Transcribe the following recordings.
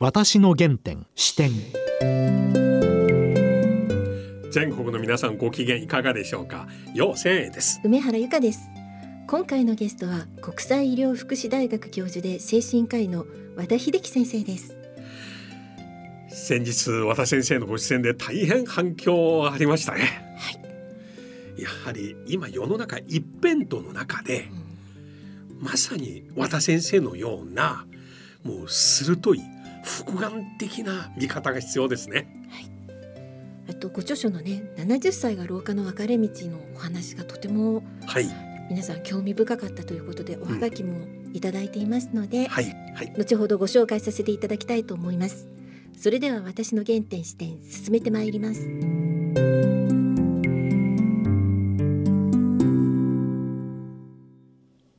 私の原点視点。全国の皆さんご機嫌いかがでしょうか？よう千円です。梅原由香です。今回のゲストは国際医療福祉大学教授で精神科医の和田秀樹先生です。先日和田先生のご出演で大変反響ありましたね、はい、やはり今世の中一辺倒の中で、うん、まさに和田先生のようなもう鋭い複眼的な見方が必要ですね。あとご著書のね70歳が廊下の分かれ道のお話がとても、はい、皆さん興味深かったということでおはがきもいただいていますので、うん、はい。はい、後ほどご紹介させていただきたいと思います。それでは私の原点視点進めてまいります。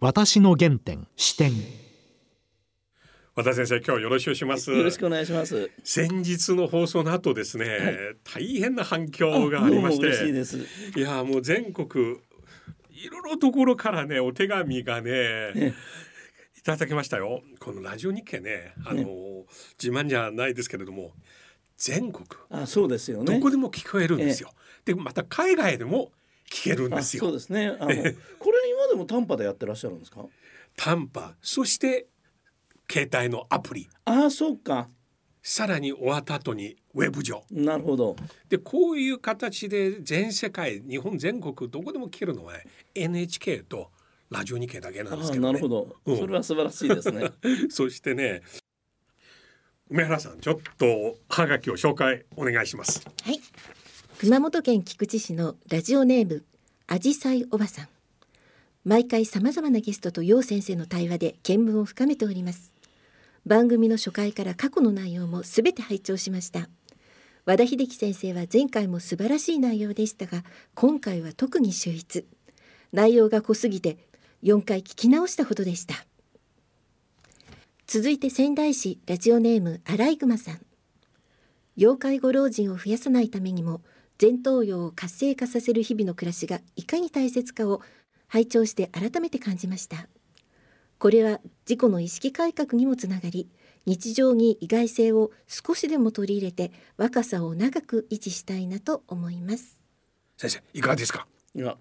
私の原点視点和田先生今日よろしくします。よろしくお願いします。先日の放送の後ですね、はい、大変な反響がありまして。いやもう全国いろいろところからねお手紙がねいただきましたよ。このラジオ日経ねあの、ね、自慢じゃないですけれども全国あそうですよね。どこでも聞こえるんですよ、でまた海外でも聞けるんですよ。そうですね。あのこれ今でも短波でやってらっしゃるんですか？短波そして携帯のアプリ。ああそうか。さらに終わった後にウェブ上。なるほど。でこういう形で全世界日本全国どこでも聞けるのは NHK とラジオ日経だけなんですけど、ね、なるほど、うん、それは素晴らしいですね。そしてね梅原さんちょっとはがきを紹介お願いします。はい。熊本県菊池市のラジオネームあじさいおばさん。毎回さまざまなゲストと陽先生の対話で見聞を深めております番組の初回から過去の内容もすべて拝聴しました。和田秀樹先生は前回も素晴らしい内容でしたが今回は特に秀逸。内容が濃すぎて4回聞き直したほどでした。続いて仙台市ラジオネームアライグマさん。要介護老人を増やさないためにも前頭葉を活性化させる日々の暮らしがいかに大切かを拝聴して改めて感じました。これは自己の意識改革にもつながり日常に意外性を少しでも取り入れて若さを長く維持したいなと思います先生いかがですか？いや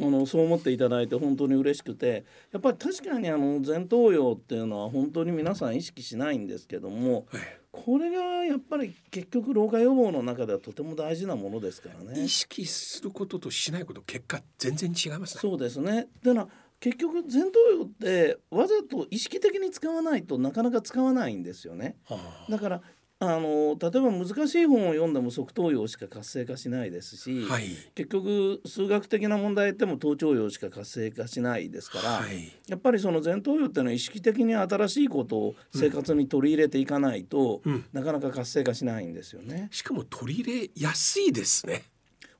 あのそう思っていただいて本当に嬉しくてやっぱり確かにあの前頭葉っていうのは本当に皆さん意識しないんですけども、はい、これがやっぱり結局老化予防の中ではとても大事なものですからね。意識することとしないこと結果全然違いますね。そうですねでな結局前頭葉ってわざと意識的に使わないとなかなか使わないんですよね。はあ、だからあの例えば難しい本を読んでも側頭葉しか活性化しないですし、はい、結局数学的な問題でも頭頂葉しか活性化しないですから、はい、やっぱりその前頭葉っていうのは意識的に新しいことを生活に取り入れていかないと、うん、なかなか活性化しないんですよね。しかも取り入れやすいですね。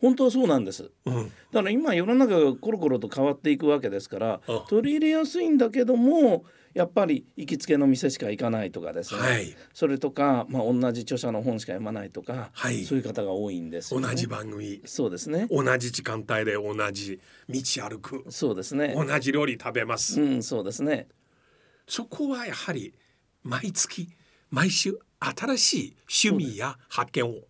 本当はそうなんです、うん、だから今世の中がコロコロと変わっていくわけですから取り入れやすいんだけどもやっぱり行きつけの店しか行かないとかですね、はい、それとか、まあ、同じ著者の本しか読まないとか、はい、そういう方が多いんです、ね、同じ番組。そうですね。同じ時間帯で同じ道歩く。そうですね。同じ料理食べます。うんそうですね。そこはやはり毎月毎週新しい趣味や発見を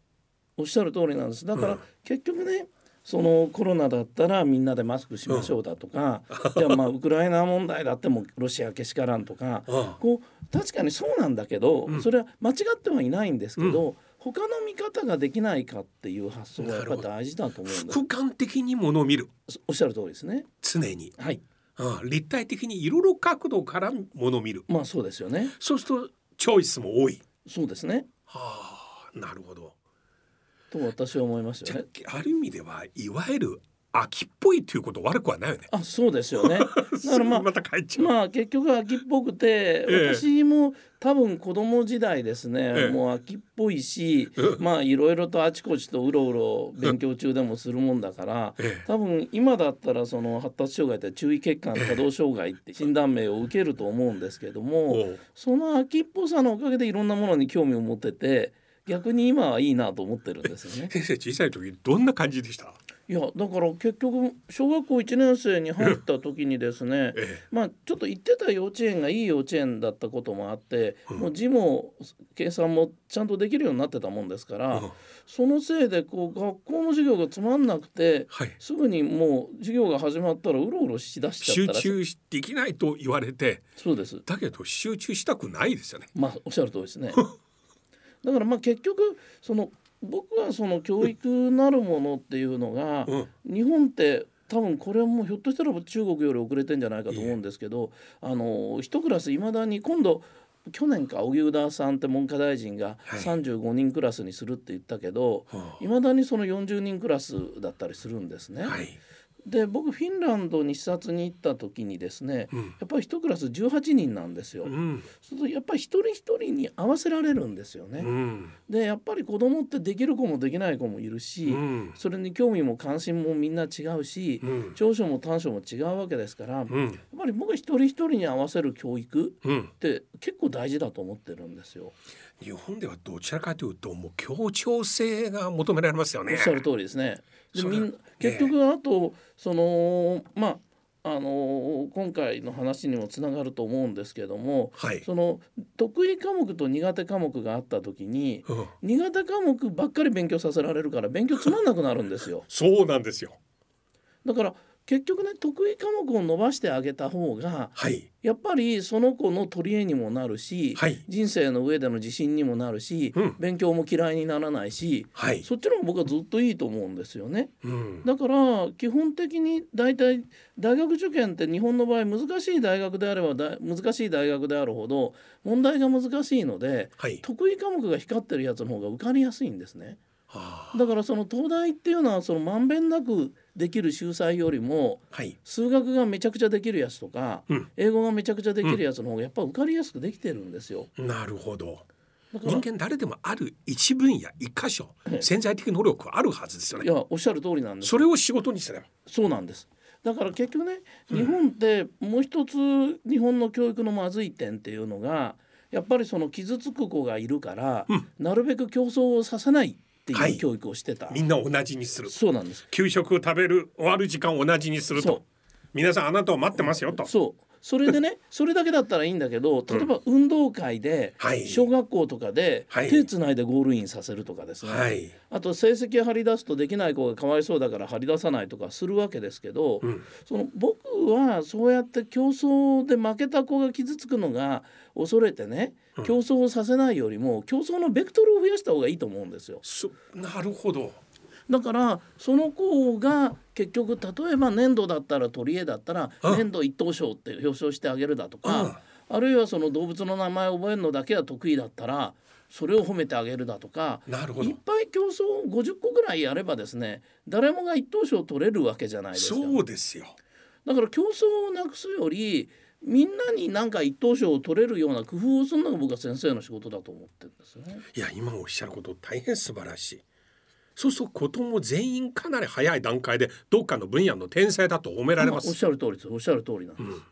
おっしゃる通りなんです。だから、結局ねそのコロナだったらみんなでマスクしましょうだとか、うん、じゃあまあウクライナ問題だってもロシアけしからんとか、うん、こう確かにそうなんだけど、うん、それは間違ってはいないんですけど、うん、他の見方ができないかっていう発想がやっぱり大事だと思うんです。俯瞰的にものを見る。おっしゃる通りですね。常に。はい。ああ立体的にいろいろ角度からものを見る。まあそうですよね。そうするとチョイスも多い。そうですね。はあなるほどと私は思いますよね。ある意味ではいわゆる秋っぽいということ悪くはないよね。あ、そうですよね。だからまあ、ままあ結局秋っぽくて、ええ、私も多分子供時代ですね、え、もう秋っぽいし、まあいろいろとあちこちとうろうろ勉強中でもするもんだから、多分今だったらその発達障害って注意欠陥可動障害って診断名を受けると思うんですけども、その秋っぽさのおかげでいろんなものに興味を持ってて。逆に今はいいなと思ってるんですよね。先生小さい時どんな感じでした？いいやだから結局小学校1年生に入った時にですね、ええ、まあちょっと行ってた幼稚園がいい幼稚園だったこともあって、うん、もう字も計算もちゃんとできるようになってたもんですから、うん、そのせいでこう学校の授業がつまんなくて、はい、すぐにもう授業が始まったらうろうろしだしちゃったら集中できないと言われてそうです。だけど集中したくないですよね。まあおっしゃる通りですね だからまあ結局その僕はその教育なるものっていうのが、うん、日本って多分これはもうひょっとしたら中国より遅れてんじゃないかと思うんですけどあの一クラスいまだに今度去年か荻生田さんって文科大臣が35人クラスにするって言ったけどいま、はい、だにその40人クラスだったりするんですね。はいで僕フィンランドに視察に行った時にですね、うん、やっぱり一クラス18人なんですよ。うん、するとやっぱり一人一人に合わせられるんですよね。うん、でやっぱり子供ってできる子もできない子もいるし、それに興味も関心もみんな違うし、長所も短所も違うわけですから、やっぱり僕は一人一人に合わせる教育って結構大事だと思ってるんですよ。日本ではどちらかというともう協調性が求められますよね。おっしゃる通りですね。でみん結局あとそのまああの今回の話にもつながると思うんですけども、はい、その得意科目と苦手科目があった時に、うん、苦手科目ばっかり勉強させられるから勉強つまんなくなるんですよ。そうなんですよだから結局ね得意科目を伸ばしてあげた方が、はい、やっぱりその子の取り柄にもなるし、はい、人生の上での自信にもなるし、うん、勉強も嫌いにならないし、はい、そっちの方が僕はずっといいと思うんですよね。うん、だから基本的に大体大学受験って日本の場合難しい大学であれば難しい大学であるほど問題が難しいので、得意科目が光ってるやつの方が受かりやすいんですね。だからその東大っていうのはそのまんべんなくできる秀才よりも、はい、数学がめちゃくちゃできるやつとか、うん、英語がめちゃくちゃできるやつの方がやっぱ受かりやすくできてるんですよ。なるほど人間誰でもある一分野一箇所潜在的能力あるはずですよね。いやおっしゃる通りなんです。それを仕事にすれば。そうなんです。だから結局ね日本ってもう一つ日本の教育のまずい点っていうのがやっぱりその傷つく子がいるから、うん、なるべく競争をさせないっていう教育をしてた、はい、みんな同じにするそうなんです。給食を食べる終わる時間を同じにすると。皆さんあなたを待ってますよと。そうそれでねそれだけだったらいいんだけど例えば運動会で、小学校とかで手つないでゴールインさせるとかですね、はい、あと成績張り出すとできない子がかわいそうだから張り出さないとかするわけですけど、うん、その僕はそうやって競争で負けた子が傷つくのが恐れてね競争をさせないよりも競争のベクトルを増やした方がいいと思うんですよ。なるほどだからその子が結局例えば粘土だったら取り柄だったら粘土一等賞って表彰してあげるだとかあるいはその動物の名前を覚えるのだけは得意だったらそれを褒めてあげるだとかいっぱい競争を50個ぐらいやればですね誰もが一等賞取れるわけじゃないですか。そうですよだから競争をなくすよりみんなになんか一等賞を取れるような工夫をするのが僕は先生の仕事だと思ってるんですね。いや今おっしゃること大変素晴らしい。そうすると子供全員かなり早い段階でどっかの分野の天才だと褒められます。おっしゃる通りです。おっしゃる通りなんです。うん。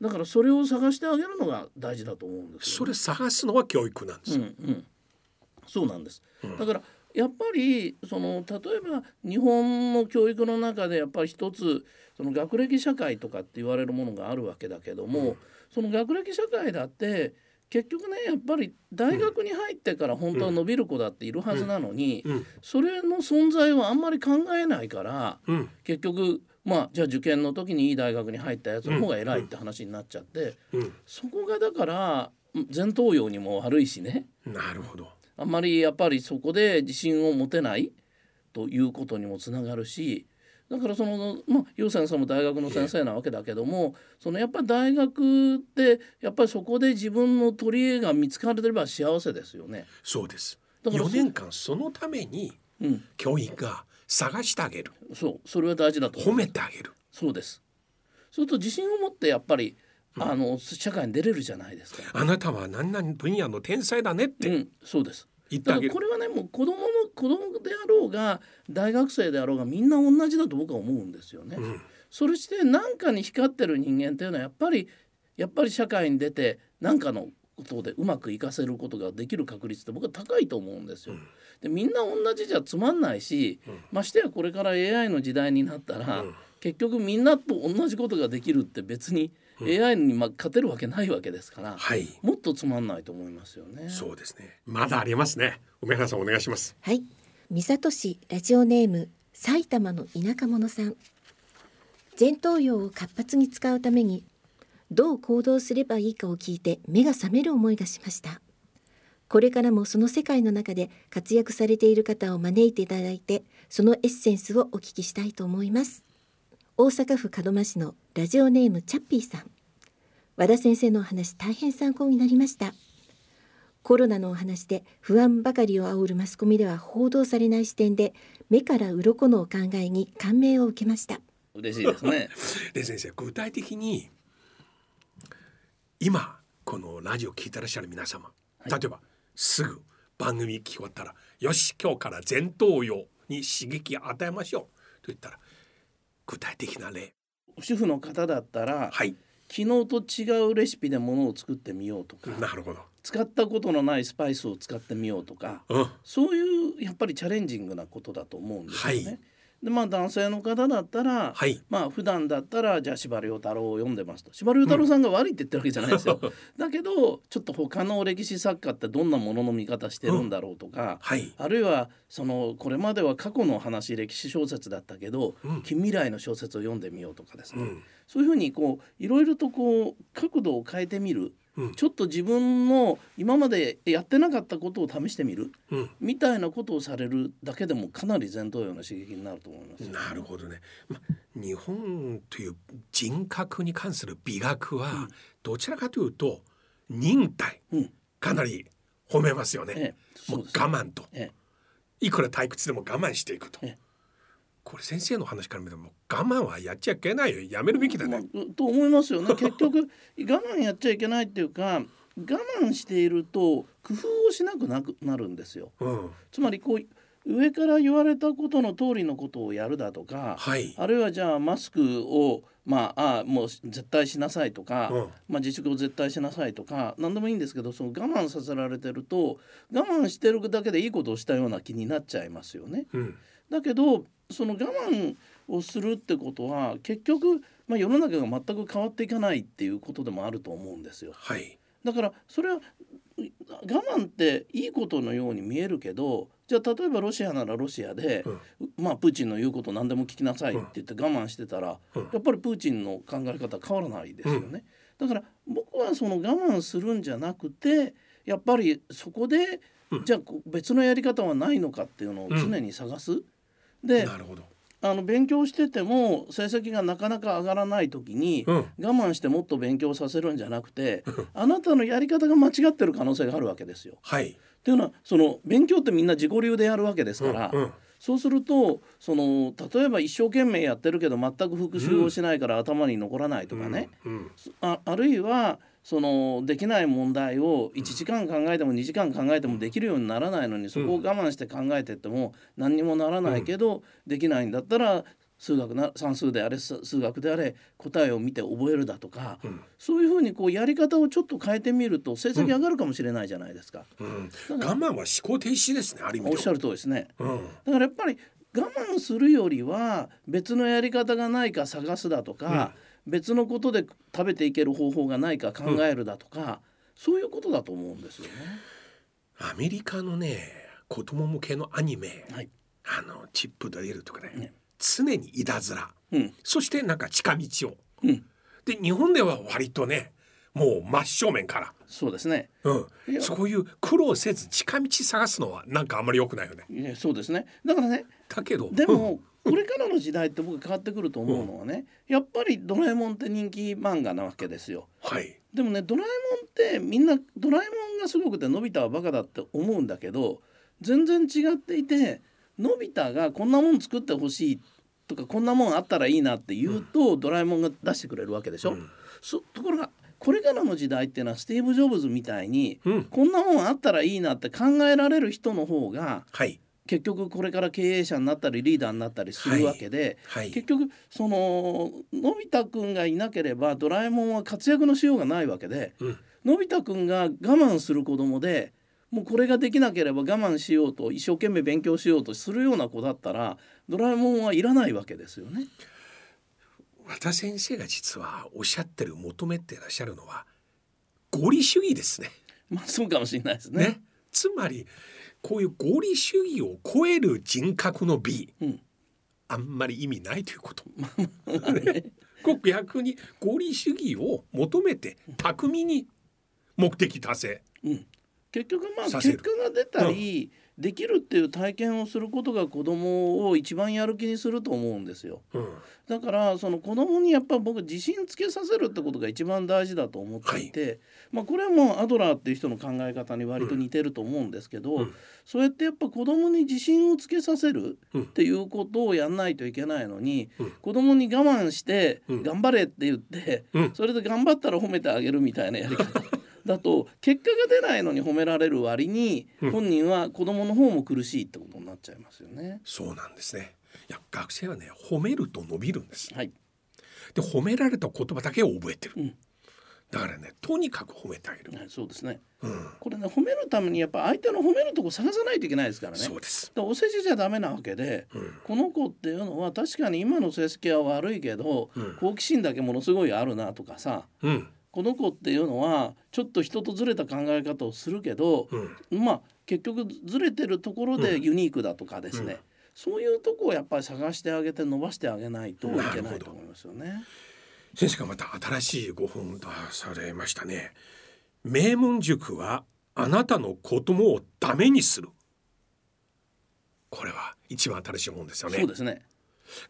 だからそれを探してあげるのが大事だと思うんです、ね、それ探すのは教育なんです、うんうん、そうなんです、うん、だからやっぱりその例えば日本の教育の中でやっぱり一つその学歴社会とかって言われるものがあるわけだけども、うん、その学歴社会だって結局ねやっぱり大学に入ってから本当は伸びる子だっているはずなのに、それの存在をあんまり考えないから、結局まあじゃあ受験の時にいい大学に入ったやつの方が偉いって話になっちゃって、そこがだから前頭葉にも悪いしね。なるほど。あんまりやっぱりそこで自信を持てないということにもつながるしだからそのまあ優先さんも大学の先生なわけだけどもそのやっぱり大学ってやっぱりそこで自分の取り柄が見つかれれば幸せですよね。そうです。だから4年間そのために教員が探してあげる、うん、そう。それは大事だと褒めてあげる。そうです。そうすると自信を持ってやっぱりあの社会に出れるじゃないですか。あなたは何々分野の天才だねって、うん、そうです。だからこれはねもう子供の子供であろうが大学生であろうがみんな同じだと僕は思うんですよね。うん、それして何かに光ってる人間っていうのはやっぱりやっぱり社会に出て何かのことでうまくいかせることができる確率って僕は高いと思うんですよ。でみんな同じじゃつまんないし、ましてやこれから AI の時代になったら、結局みんなと同じことができるって別に AI にま勝てるわけないわけですから、はい、もっとつまんないと思いますよね。そうですね。まだありますね。梅原さんお願いします。はい。三郷市ラジオネーム埼玉の田舎者さん。前頭葉を活発に使うためにどう行動すればいいかを聞いて目が覚める思いがしましたこれからもその世界の中で活躍されている方を招いていただいてそのエッセンスをお聞きしたいと思います大阪府門真市のラジオネームチャッピーさん。和田先生のお話大変参考になりました。コロナのお話で不安ばかりを煽るマスコミでは報道されない視点で目から鱗のお考えに感銘を受けました。嬉しいですね。で先生具体的に今このラジオ聞いてらっしゃる皆様、はい、例えばすぐ番組聞き終わったらよし今日から前頭葉に刺激与えましょう。と言ったら具体的な例。主婦の方だったら、はい、昨日と違うレシピでものを作ってみようとかなるほど。使ったことのないスパイスを使ってみようとか、うん、そういうやっぱりチャレンジングなことだと思うんですよね。はいでまあ男性の方だったら、はい、まあ普段だったらじゃあ司馬太郎を読んでますと。司馬太郎さんが悪いって言ってるわけじゃないですよ、うん、だけどちょっと他の歴史作家ってどんなものの見方してるんだろうとか、うんはい、あるいはそのこれまでは過去の話歴史小説だったけど、うん、近未来の小説を読んでみようとかですね、そういうふうにこういろいろとこう角度を変えてみるちょっと自分の今までやってなかったことを試してみる、うん、みたいなことをされるだけでもかなり前頭葉の刺激になると思います、ね、なるほどね、ま、日本という人格に関する美学はどちらかというと忍耐、うん、かなり褒めますよね。ええ、もう我慢と、え、いくら退屈でも我慢していくと。これ先生の話から見ても我慢はやっちゃいけないよやめるべきだね。まあ、と思いますよね 結局我慢やっちゃいけないっていうか我慢していると工夫をしなくなくなるんですよ。うん、つまりこう上から言われたことの通りのことをやるだとか、はい、あるいはじゃあマスクをまああもう絶対しなさいとか、うん、まあ、自粛を絶対しなさいとか何でもいいんですけどその我慢させられてると我慢してるだけでいいことをしたような気になっちゃいますよね。うん、だけどその我慢をするってことは結局、まあ、世の中が全く変わっていかないっていうことでもあると思うんですよ。はい、だからそれは我慢っていいことのように見えるけどじゃあ例えばロシアならロシアで、うん、まあプーチンの言うこと何でも聞きなさいって言って我慢してたら、うん、やっぱりプーチンの考え方変わらないですよね。うん、だから僕はその我慢するんじゃなくてやっぱりそこで、じゃあ別のやり方はないのかっていうのを常に探す。でなるほど。あの勉強してても成績がなかなか上がらない時に、うん、我慢してもっと勉強させるんじゃなくてあなたのやり方が間違ってる可能性があるわけですよ。はい、っていうのはその勉強ってみんな自己流でやるわけですから。うんうん。そうするとその例えば一生懸命やってるけど全く復習をしないから頭に残らないとかね、うんうん、ああるいはそのできない問題を1時間考えても2時間考えてもできるようにならないのにそこを我慢して考えてっても何にもならないけど、できないんだったら数学な算数であれ数学であれ答えを見て覚えるだとか、うん、そういうふうにこうやり方をちょっと変えてみると成績上がるかもしれないじゃないですか。うん。うん、我慢は思考停止ですねある意味。おっしゃる通りですね。だからやっぱり我慢するよりは別のやり方がないか探すだとか、別のことで食べていける方法がないか考えるだとか、うん、そういうことだと思うんですよね。アメリカのね子供向けのアニメ、はい、あのチップドリルとかね、ね、常にいたずら、うん、そしてなんか近道を、うん、で日本では割とねもう真正面から。そうですね、うん、そういう苦労せず近道探すのはなんかあんまり良くないよね。そうですね。だからねだけど。でも、これからの時代って僕変わってくると思うのはね、うん、やっぱり「ドラえもん」って人気漫画なわけですよ。はい、でもねドラえもんってみんな「ドラえもん」がすごくてのび太はバカだって思うんだけど全然違っていてのび太がこんなもん作ってほしいとかこんなもんあったらいいなって言うと、うん、ドラえもんが出してくれるわけでしょ。うん、そところがこれからの時代っていうのはスティーブ・ジョブズみたいに、うん、こんなもんあったらいいなって考えられる人の方が、はい、結局これから経営者になったりリーダーになったりするわけで、はいはい、結局そののび太くんがいなければドラえもんは活躍のしようがないわけで、うん、のび太くんが我慢する子供でもうこれができなければ我慢しようと一生懸命勉強しようとするような子だったらドラえもんはいらないわけですよね。和田先生が実はおっしゃってる求めてらっしゃるのは合理主義ですね。まあそうかもしれないですね。ねつまりこういう合理主義を超える人格の美、うん、あんまり意味ないということ。ね、逆に合理主義を求めて巧みに目的達成、うん、結局まあ結果が出たり、うん、できるっていう体験をすることが子供を一番やる気にすると思うんですよ、うん、だからその子供にやっぱ僕自信つけさせるってことが一番大事だと思っていて、はい、まあこれはもうアドラーっていう人の考え方に割と似てると思うんですけど、うん、そうやってやっぱ子供に自信をつけさせるっていうことをやんないといけないのに、うん、子供に我慢して頑張れって言って、それで頑張ったら褒めてあげるみたいなやり方だと結果が出ないのに褒められる割に、本人は子供の方も苦しいってことになっちゃいますよね。そうなんですね。いや学生はね褒めると伸びるんです。はい、で褒められた言葉だけを覚えてる。うん。だからねとにかく褒めてあげる、はい、そうですね、うん、これね褒めるためにやっぱ相手の褒めるとこ探さないといけないですからね。そうです。お世辞じゃダメなわけで、うん、この子っていうのは確かに今の成績は悪いけど、うん、好奇心だけものすごいあるなとかさ、うん、この子っていうのはちょっと人とずれた考え方をするけど、うん、まあ結局ずれてるところでユニークだとかですね、うん、そういうとこをやっぱり探してあげて伸ばしてあげないといけないと思いますよね。先生がまた新しいご本出されましたね。名門塾はあなたの子供をダメにする。これは一番新しい本ですよね。そうですね。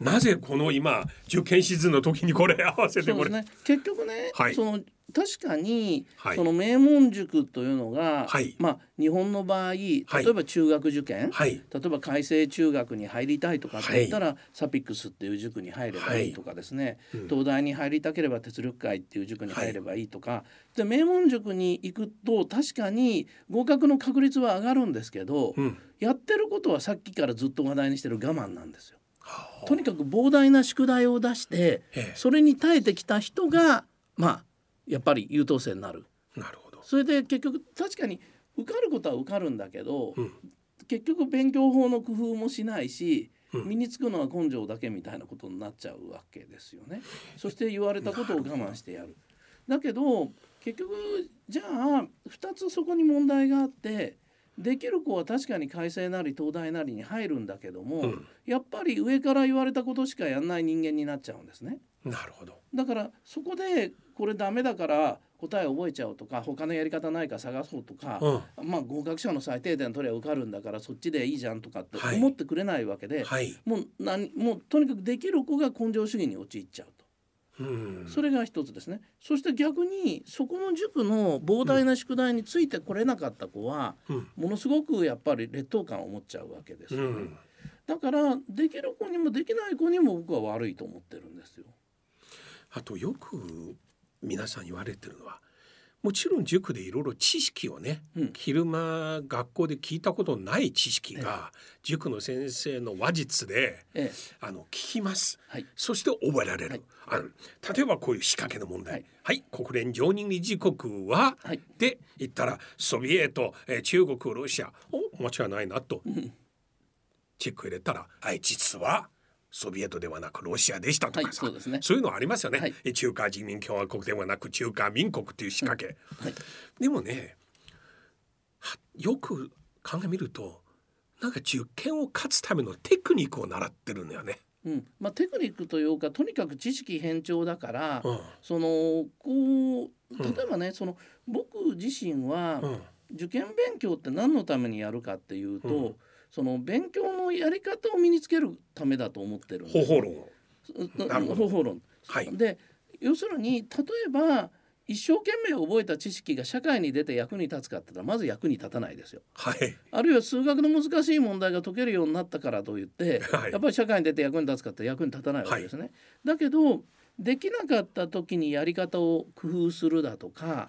なぜこの今受験シーズンの時にこれ合わせてこれ、ね、結局ね、はい、その確かに、はい、その名門塾というのが、はい、まあ日本の場合例えば中学受験、例えば改正中学に入りたいとかって言ったら、サピックスっていう塾に入ればいいとかですね、うん、東大に入りたければ鉄力会っていう塾に入ればいいとか、で名門塾に行くと確かに合格の確率は上がるんですけど、うん、やってることはさっきからずっと話題にしてる我慢なんですよ。とにかく膨大な宿題を出してそれに耐えてきた人がまあやっぱり優等生になる。なるほどそれで結局確かに受かることは受かるんだけど、うん、結局勉強法の工夫もしないし、うん、身につくのは根性だけみたいなことになっちゃうわけですよね。そして言われたことを我慢してやる。だけど結局じゃあ2つそこに問題があってできる子は確かに改正なり東大なりに入るんだけども、うん、やっぱり上から言われたことしかやんない人間になっちゃうんですね。なるほど。だからそこでこれダメだから答え覚えちゃおうとか他のやり方ないか探そうとか、うん、まあ合格者の最低点取りゃ受かるんだからそっちでいいじゃんとかって思ってくれないわけで、はい、もう何もうとにかくできる子が根性主義に陥っちゃうと。それが一つですね。そして逆にそこの塾の膨大な宿題についてこれなかった子は、うん、ものすごくやっぱり劣等感を持っちゃうわけです。よね、うん、だからできる子にもできない子にも僕は悪いと思ってるんですよ。あとよく皆さん言われてるのはもちろん塾でいろいろ知識をね、うん、昼間学校で聞いたことない知識が、塾の先生の話術で、ええ、あの聞きます、はい、そして覚えられる、はい、あの例えばこういう仕掛けの問題、はい、はい、国連常任理事国は、はい、で言ったらソビエト、えー、中国ロシアお間違いないなと、うん、チェック入れたらはい実はソビエトではなくロシアでしたとかさ、はい、そうね、そういうのありますよね、はい、中華人民共和国ではなく中華民国という仕掛け、はい、でもねよく考えみるとなんか受験を勝つためのテクニックを習ってるんだよね。うん。まあ、テクニックというかとにかく知識偏重だから、うん、そのこう例えばね、うん、その僕自身は、受験勉強って何のためにやるかっていうと、うんその勉強のやり方を身につけるためだと思ってるんです、方法論方法論、はい、で要するに例えば一生懸命覚えた知識が社会に出て役に立つかって言ったらまず役に立たないですよ。はい、あるいは数学の難しい問題が解けるようになったからといって、はい、やっぱり社会に出て役に立つかって役に立たないわけですね。はい、だけどできなかった時にやり方を工夫するだとか、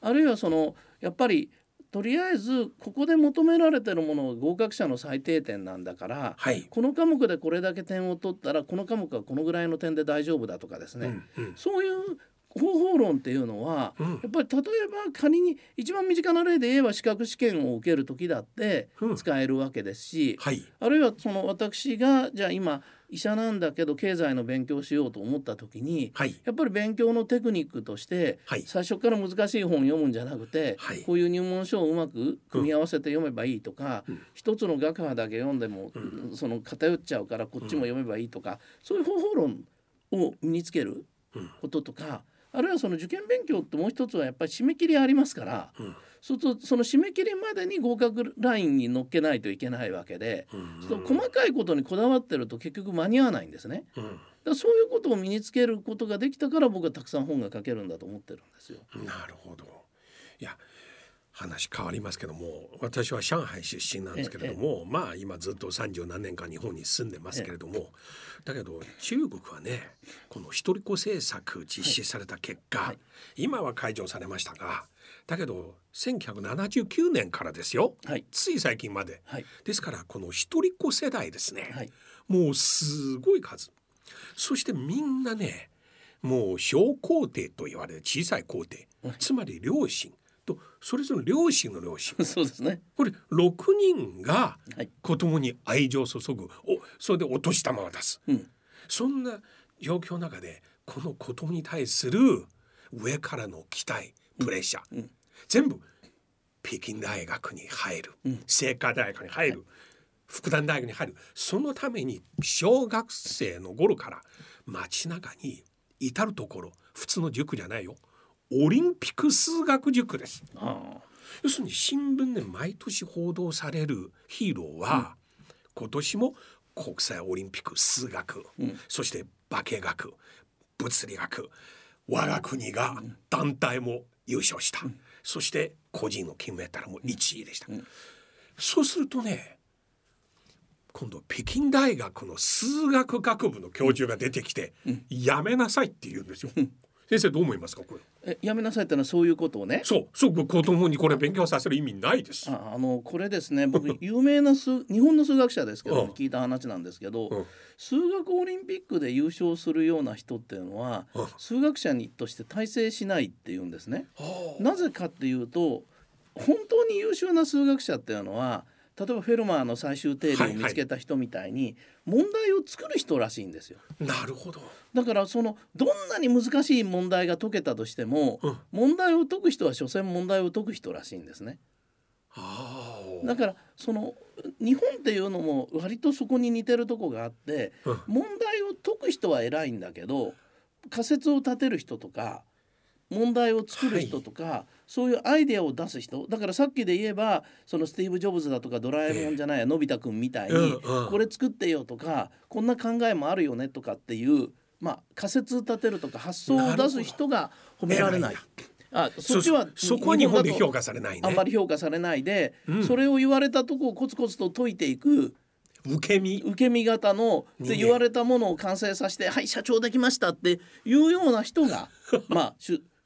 あるいはそのやっぱりとりあえずここで求められてるものが合格者の最低点なんだから、はい、この科目でこれだけ点を取ったらこの科目はこのぐらいの点で大丈夫だとかですね、うんうん、そういう方法論っていうのは、うん、やっぱり例えば仮に一番身近な例で言えば資格試験を受ける時だって使えるわけですし、うんはい、あるいはその私がじゃあ今医者なんだけど経済の勉強しようと思った時に、はい、やっぱり勉強のテクニックとして、はい、最初から難しい本を読むんじゃなくて、はい、こういう入門書をうまく組み合わせて読めばいいとか、うん、一つの学派だけ読んでも、うん、その偏っちゃうからこっちも読めばいいとか、そういう方法論を身につけることとか、あるいはその受験勉強ってもう一つはやっぱり締め切りありますから、うん、そうするとその締め切りまでに合格ラインに乗っけないといけないわけで、うん、細かいことにこだわってると結局間に合わないんですね。うん、だそういうことを身につけることができたから僕はたくさん本が書けるんだと思ってるんですよ。なるほどいや話変わりますけども私は上海出身なんですけれども、まあ今ずっと三十何年間日本に住んでますけれども、だけど中国はねこの一人っ子政策実施された結果、はい。はい、今は解除されましたがだけど1979年からですよ、はい、つい最近まで、ですからこの一人っ子世代ですね、もうすごい数。そしてみんなねもう小皇帝と言われる小さい皇帝、つまり両親とそれぞれ両親の両親。そうですね。これ6人が子供に愛情を注ぐ、おそれでお年玉を出す、うん、そんな状況の中でこの子供に対する上からの期待プレッシャー、うん。うん、全部北京大学に入る、清華大学に入る、復旦大学に入る。そのために小学生の頃から街中に至る所普通の塾じゃないよオリンピック数学塾です。要するに新聞で毎年報道されるヒーローは、うん、今年も国際オリンピック数学、うん、そして化学物理学我が国が団体も優勝した、うん、そして個人の金メダルも1位でした、そうするとね今度北京大学の数学学部の教授が出てきて、やめなさいって言うんですよ。先生どう思いますかこれ。えやめなさいってのはそういうことをね。そうそう子供にこれ勉強させる意味ないです。ああのこれですね 僕有名な数日本の数学者ですけど、聞いた話なんですけど、うん、数学オリンピックで優勝するような人っていうのは、うん、数学者にとして大成しないっていうんですね、なぜかっていうと本当に優秀な数学者っていうのは例えばフェルマーの最終定理を見つけた人みたいに問題を作る人らしいんですよ。なるほど。だからそのどんなに難しい問題が解けたとしても、うん、問題を解く人は所詮問題を解く人らしいんですね。だからその日本っていうのも割とそこに似てるとこがあって、うん、問題を解く人は偉いんだけど仮説を立てる人とか問題を作る人とか、はい、そういうアイデアを出す人。だからさっきで言えばそのスティーブ・ジョブズだとかドラえもんじゃない、えー、のび太くんみたいに、うんうん、これ作ってよとかこんな考えもあるよねとかっていうまあ仮説立てるとか発想を出す人が褒められない。あそっちはそこは日本で評価されない、ね、あんまり評価されないで、うん、それを言われたとこをコツコツと解いていく受け身？受け身型ので言われたものを完成させて「はい社長できました」っていうような人が まあ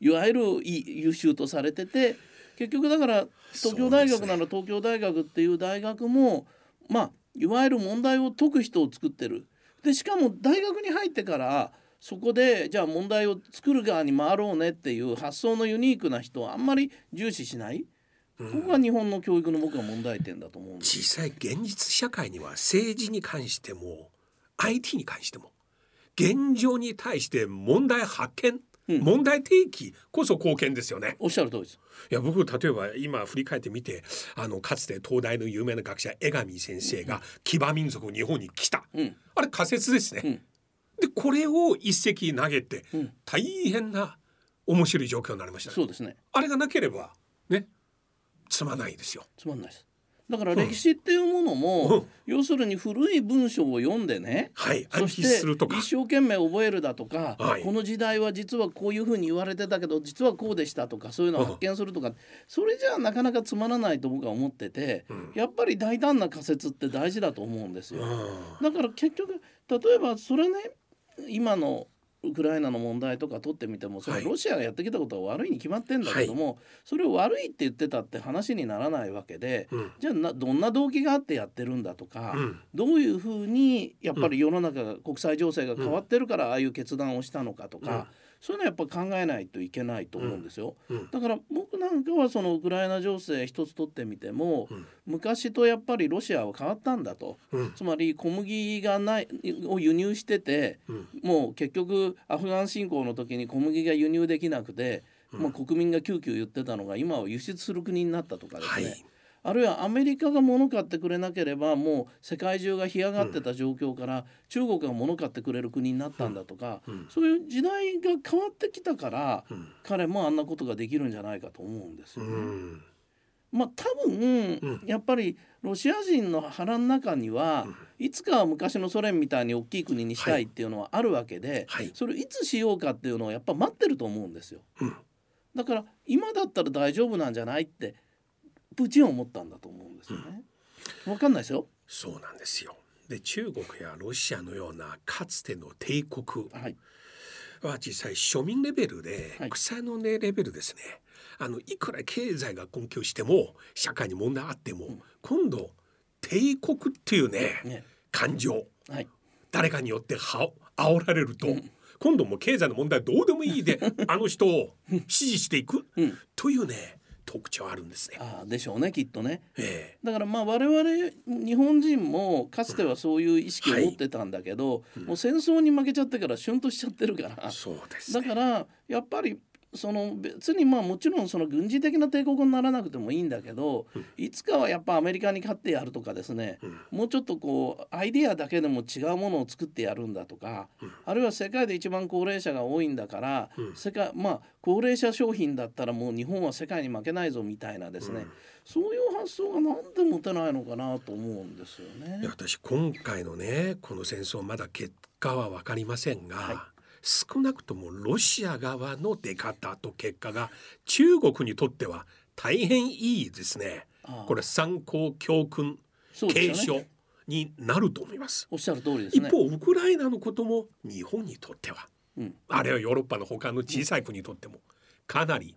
いわゆる優秀とされてて結局だから東京大学なら東京大学っていう大学もまあいわゆる問題を解く人を作ってる。でしかも大学に入ってからそこでじゃあ問題を作る側に回ろうねっていう発想のユニークな人はあんまり重視しない。ここが日本の教育の僕は問題点だと思うん実際現実社会には政治に関しても IT に関しても現状に対して問題発見問題提起こそ貢献ですよね。おっしゃる通りです。いや僕例えば今振り返ってみてあのかつて東大の有名な学者江上先生が騎馬民族日本に来た、うん、あれ仮説ですね。うん、でこれを一石投げて、うん、大変な面白い状況になりました、ね、そうですね。あれがなければねつまないですよ。つまんないです。だから歴史っていうものも、うん、要するに古い文章を読んでね、はい、そして一生懸命覚えるだとか、はい、この時代は実はこういうふうに言われてたけど実はこうでしたとかそういうのを発見するとか、うん、それじゃあなかなかつまらないと僕は思ってて、うん、やっぱり大胆な仮説って大事だと思うんですよ。だから結局例えばそれね今のウクライナの問題とか取ってみてもそれロシアがやってきたことは悪いに決まってんだけども、はい、それを悪いって言ってたって話にならないわけで、うん、じゃあどんな動機があってやってるんだとか、うん、どういうふうにやっぱり世の中が、国際情勢が変わってるからああいう決断をしたのかとか、そういうのはやっぱ考えないといけないと思うんですよ、うん。うん、だから僕なんかはそのウクライナ情勢一つ取ってみても、うん、昔とやっぱりロシアは変わったんだと、つまり小麦がないを輸入してて、もう結局アフガン侵攻の時に小麦が輸入できなくて、まあ、国民が救急言ってたのが今は輸出する国になったとかですね、はいあるいはアメリカが物買ってくれなければもう世界中が干上がってた状況から、中国が物買ってくれる国になったんだとか、そういう時代が変わってきたから、彼もあんなことができるんじゃないかと思うんですよね。まあ多分、やっぱりロシア人の腹の中には、いつかは昔のソ連みたいに大きい国にしたいっていうのはあるわけで、それいつしようかっていうのをやっぱ待ってると思うんですよ。だから今だったら大丈夫なんじゃないってプーチンは思ったんだと思うんですよね。わ、かんないですよ。そうなんですよ。で中国やロシアのようなかつての帝国は実際庶民レベルで草の根レベルですね、はい、あのいくら経済が困窮しても社会に問題あっても、うん、今度帝国っていうね、ね、感情、はい、誰かによっては煽られると、うん、今度も経済の問題どうでもいいで あの人を支持していく、うん、というね特徴あるんですね。あでしょうねきっとね。えー、だからまあ我々日本人もかつてはそういう意識を持ってたんだけど、うんはい、もう戦争に負けちゃってから旬としちゃってるから。そうです、ね、だからやっぱりその別にまあもちろんその軍事的な帝国にならなくてもいいんだけど、うん、いつかはやっぱアメリカに勝ってやるとかですね、うん、もうちょっとこうアイデアだけでも違うものを作ってやるんだとか、うん、あるいは世界で一番高齢者が多いんだから、世界まあ高齢者商品だったらもう日本は世界に負けないぞみたいなですね、そういう発想がなんで持てないのかなと思うんですよね。私今回のねこの戦争まだ結果は分かりませんが、はい少なくともロシア側の出方と結果が中国にとっては大変いいですね。これ参考教訓、継承になると思います。おっしゃる通りです、ね、一方ウクライナのことも日本にとっては、うん、あるいはヨーロッパの他の小さい国にとってもかなり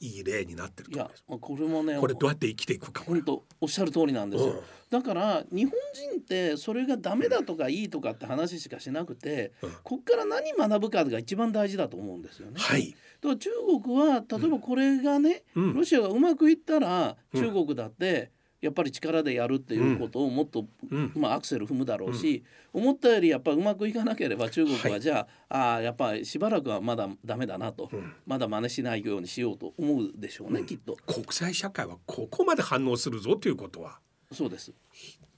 いい例になってると思います。これもねこれどうやって生きていくか本当おっしゃる通りなんですよ、うん、だから日本人ってそれがダメだとかいいとかって話しかしなくて、うん、こっから何学ぶかが一番大事だと思うんですよね。はい、だから中国は例えばこれがね、うん、ロシアがうまくいったら中国だって、やっぱり力でやるっていうことをもっと、うん、まあ、アクセル踏むだろうし、うん、思ったよりやっぱうまくいかなければ中国はじゃあはい、あやっぱりしばらくはまだダメだなと、うん、まだ真似しないようにしようと思うでしょうね、きっと。国際社会はここまで反応するぞということはそうです。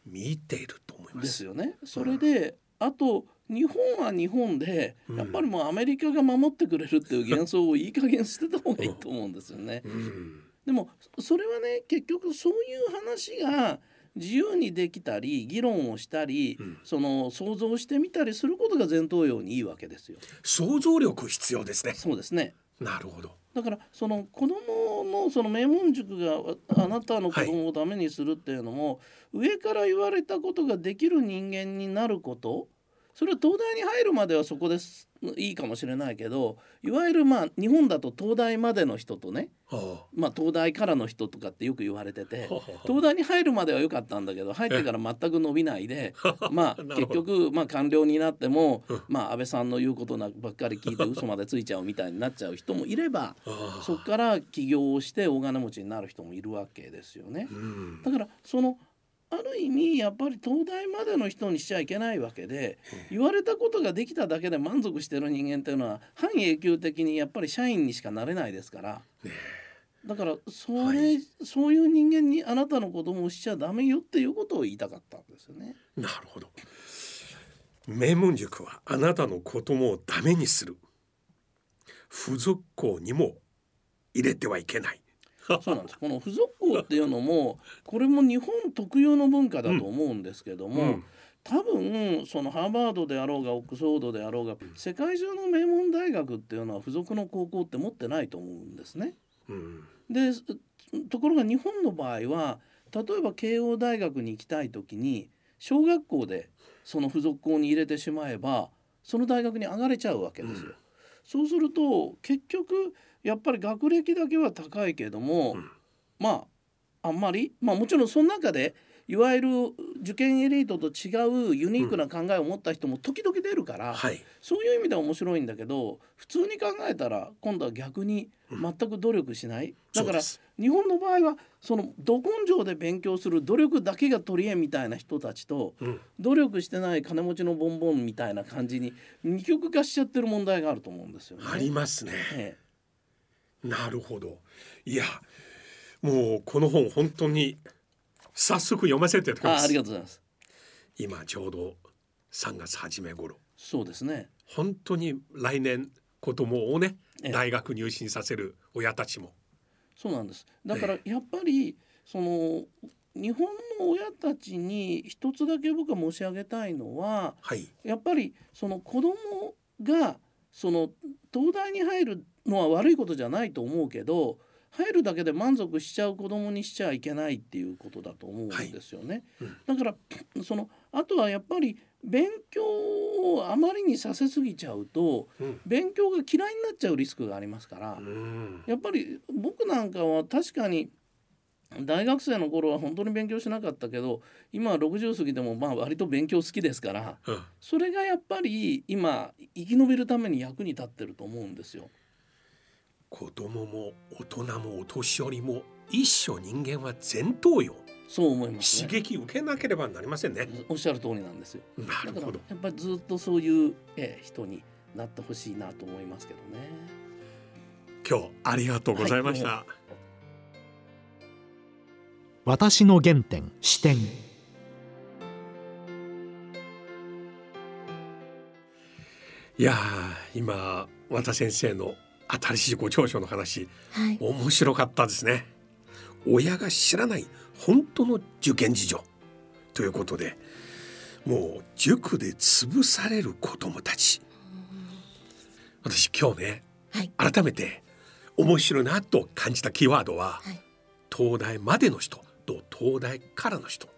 見ていると思います。ですよね。それで、あと日本は日本でやっぱりもうアメリカが守ってくれるっていう幻想をいい加減捨てた方がいいと思うんですよね。うんでもそれはね結局そういう話が自由にできたり議論をしたり、うん、その想像してみたりすることが前頭葉にいいわけですよ。想像力必要ですね。そうですね。なるほど。だからその子供のその名門塾があなたの子供をダメにするっていうのも、はい、上から言われたことができる人間になることそれは東大に入るまではそこですいいかもしれないけどいわゆるまあ日本だと東大までの人とね、はあ、まあ東大からの人とかってよく言われてて、はあ、東大に入るまでは良かったんだけど入ってから全く伸びないで まあ結局まあ官僚になってもまあ安倍さんの言うことばっかり聞いて嘘までついちゃうみたいになっちゃう人もいればそこから起業をして大金持ちになる人もいるわけですよね。だからそのある意味やっぱり東大までの人にしちゃいけないわけで言われたことができただけで満足してる人間っていうのは半永久的にやっぱり社員にしかなれないですから。だからそれ、はい、そういう人間にあなたの子供をしちゃダメよっていうことを言いたかったんですよね。なるほど。名門塾はあなたの子供をダメにする。付属校にも入れてはいけない。そうなんです。この付属校っていうのもこれも日本特有の文化だと思うんですけども、うん。うん多分そのハーバードであろうがオックスフォードであろうが世界中の名門大学っていうのは付属の高校って持ってないと思うんですね。うん、でところが日本の場合は例えば慶応大学に行きたい時に小学校でその付属校に入れてしまえばその大学に上がれちゃうわけですよ。うん、そうすると結局やっぱり学歴だけは高いけども、うん、まああんまりまあもちろんその中でいわゆる受験エリートと違うユニークな考えを持った人も時々出るから、うん。はい、そういう意味では面白いんだけど普通に考えたら今度は逆に全く努力しない、うん、だから日本の場合はそのど根性で勉強する努力だけが取り柄みたいな人たちと、うん、努力してない金持ちのボンボンみたいな感じに二極化しちゃってる問題があると思うんですよね。ありますね。ええ、なるほど。いやもうこの本本当に早速読ませていただきます。ありがとうございます。今ちょうど3月初め頃。そうですね。本当に来年子供をね大学入試させる親たちも。そうなんです。だからやっぱり、その日本の親たちに一つだけ僕は申し上げたいのは、はい、やっぱりその子供がその東大に入るのは悪いことじゃないと思うけど入るだけで満足しちゃう子供にしちゃいけないっていうことだと思うんですよね。はい。うん、だからそのあとはやっぱり勉強をあまりにさせすぎちゃうと、うん、勉強が嫌いになっちゃうリスクがありますから、うん、やっぱり僕なんかは確かに大学生の頃は本当に勉強しなかったけど今は60過ぎてもまあ割と勉強好きですから、うん、それがやっぱり今生き延びるために役に立ってると思うんですよ。子供も大人もお年寄りも一生人間は前頭葉。そう思います、ね、刺激受けなければなりませんね。おっしゃる通りなんですよ。なるほど。やっぱりずっとそういうえ人になってほしいなと思いますけどね。今日ありがとうございました、はい、私の原点視点。いや今和田先生の新しいご長所の話、はい、面白かったですね。親が知らない本当の受験事情。ということでもう塾で潰される子供たち。私今日ね、はい、改めて面白いなと感じたキーワードは、はい、東大までの人と東大からの人。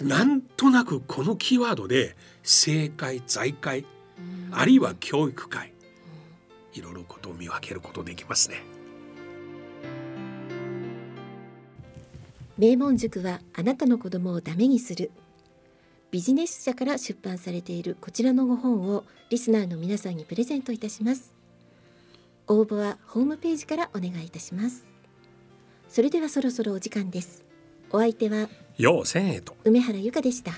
なんとなくこのキーワードで政界財界あるいは教育界いろいろことを見分けることできますね。名門塾はあなたの子供をダメにする。ビジネス社から出版されているこちらのご本をリスナーの皆さんにプレゼントいたします。応募はホームページからお願いいたします。それではそろそろお時間です。お相手はよう千恵と。梅原由香でした